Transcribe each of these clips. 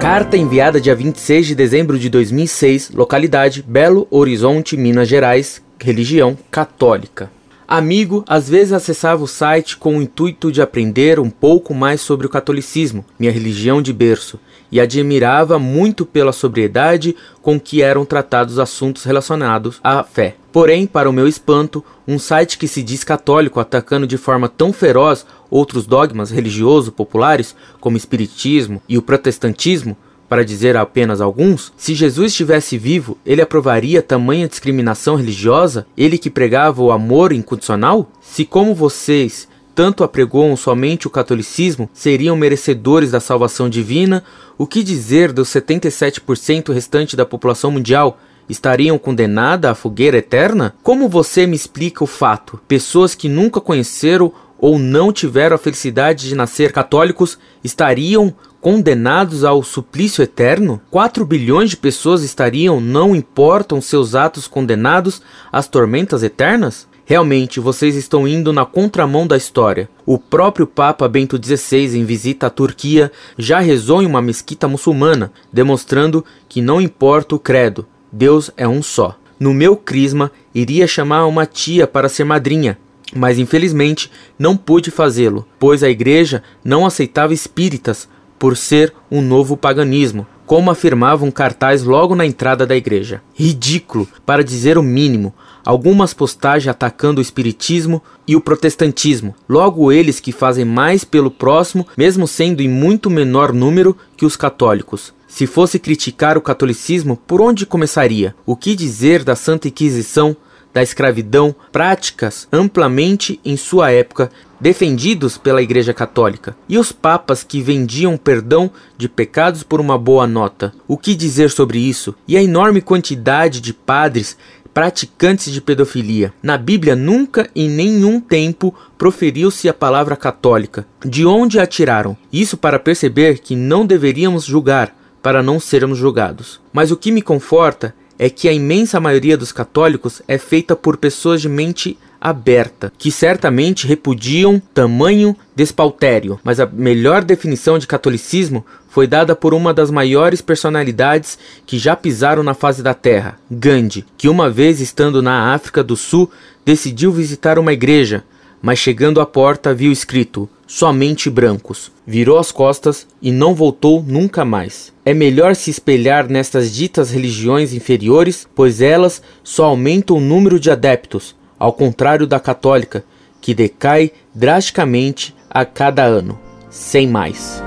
Carta enviada dia 26 de dezembro de 2006, localidade Belo Horizonte, Minas Gerais, religião católica. Amigo, às vezes acessava o site com o intuito de aprender um pouco mais sobre o catolicismo, minha religião de berço, e admirava muito pela sobriedade com que eram tratados assuntos relacionados à fé. Porém, para o meu espanto, um site que se diz católico atacando de forma tão feroz outros dogmas religiosos populares, como o espiritismo e o protestantismo, para dizer apenas alguns, se Jesus estivesse vivo, ele aprovaria tamanha discriminação religiosa? Ele que pregava o amor incondicional? Se, como vocês tanto apregoam somente o catolicismo, seriam merecedores da salvação divina, o que dizer dos 77% restante da população mundial? Estariam condenadas à fogueira eterna? Como você me explica o fato? Pessoas que nunca conheceram ou não tiveram a felicidade de nascer católicos estariam condenados ao suplício eterno? 4 bilhões de pessoas estariam, não importam seus atos, condenados às tormentas eternas? Realmente, vocês estão indo na contramão da história. O próprio Papa Bento XVI, em visita à Turquia, já rezou em uma mesquita muçulmana, demonstrando que não importa o credo, Deus é um só. No meu crisma, iria chamar uma tia para ser madrinha, mas infelizmente não pude fazê-lo, pois a igreja não aceitava espíritas por ser um novo paganismo, como afirmava um cartaz logo na entrada da igreja. Ridículo, para dizer o mínimo, algumas postagens atacando o espiritismo e o protestantismo, logo eles que fazem mais pelo próximo, mesmo sendo em muito menor número que os católicos. Se fosse criticar o catolicismo, por onde começaria? O que dizer da Santa Inquisição, da escravidão, práticas amplamente em sua época defendidos pela Igreja Católica, e os papas que vendiam perdão de pecados por uma boa nota. O que dizer sobre isso? E a enorme quantidade de padres praticantes de pedofilia. Na Bíblia nunca em nenhum tempo proferiu-se a palavra católica. De onde a tiraram? Isso para perceber que não deveríamos julgar, para não sermos julgados. Mas o que me conforta é que a imensa maioria dos católicos é feita por pessoas de mente aberta, que certamente repudiam tamanho despautério, mas a melhor definição de catolicismo foi dada por uma das maiores personalidades que já pisaram na face da terra, Gandhi, que uma vez estando na África do Sul decidiu visitar uma igreja, mas chegando à porta viu escrito somente brancos. Virou as costas e não voltou nunca mais. É melhor se espelhar nestas ditas religiões inferiores, pois elas só aumentam o número de adeptos, ao contrário da católica, que decai drasticamente a cada ano. Sem mais.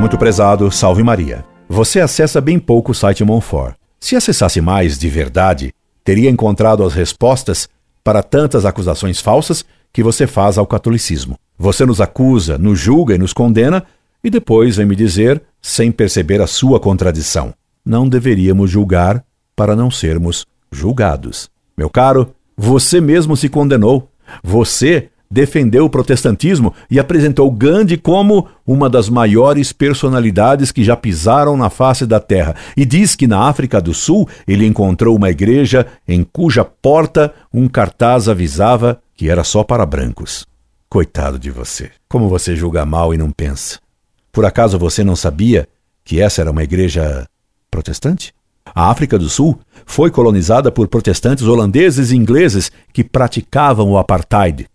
Muito prezado, salve Maria. Você acessa bem pouco o site Monfort. Se acessasse mais de verdade, teria encontrado as respostas para tantas acusações falsas que você faz ao catolicismo. Você nos acusa, nos julga e nos condena, e depois vem me dizer, sem perceber a sua contradição: não deveríamos julgar para não sermos julgados. Meu caro, você mesmo se condenou. Você defendeu o protestantismo e apresentou Gandhi como uma das maiores personalidades que já pisaram na face da terra. E diz que na África do Sul ele encontrou uma igreja em cuja porta um cartaz avisava que era só para brancos. Coitado de você. Como você julga mal e não pensa? Por acaso você não sabia que essa era uma igreja protestante? A África do Sul foi colonizada por protestantes holandeses e ingleses que praticavam o apartheid.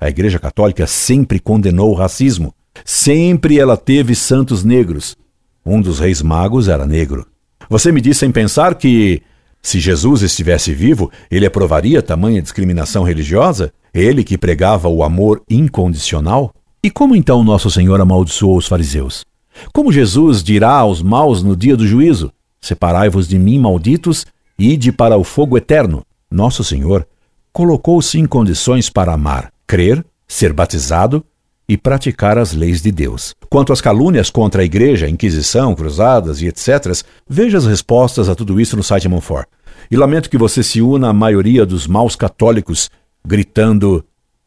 A Igreja Católica sempre condenou o racismo. Sempre ela teve santos negros. Um dos reis magos era negro. Você me disse sem pensar que, se Jesus estivesse vivo, ele aprovaria tamanha discriminação religiosa? Ele que pregava o amor incondicional? E como então Nosso Senhor amaldiçoou os fariseus? Como Jesus dirá aos maus no dia do juízo: Separai-vos de mim, malditos, e ide para o fogo eterno? Nosso Senhor colocou-se em condições para amar crer, ser batizado e praticar as leis de Deus. Quanto às calúnias contra a igreja, Inquisição, cruzadas e etc., veja as respostas a tudo isso no site Monfort. E lamento que você se una à maioria dos maus católicos gritando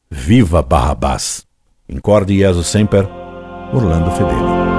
Viva Barrabás! Incorde Jesus Semper, Orlando Fedeli.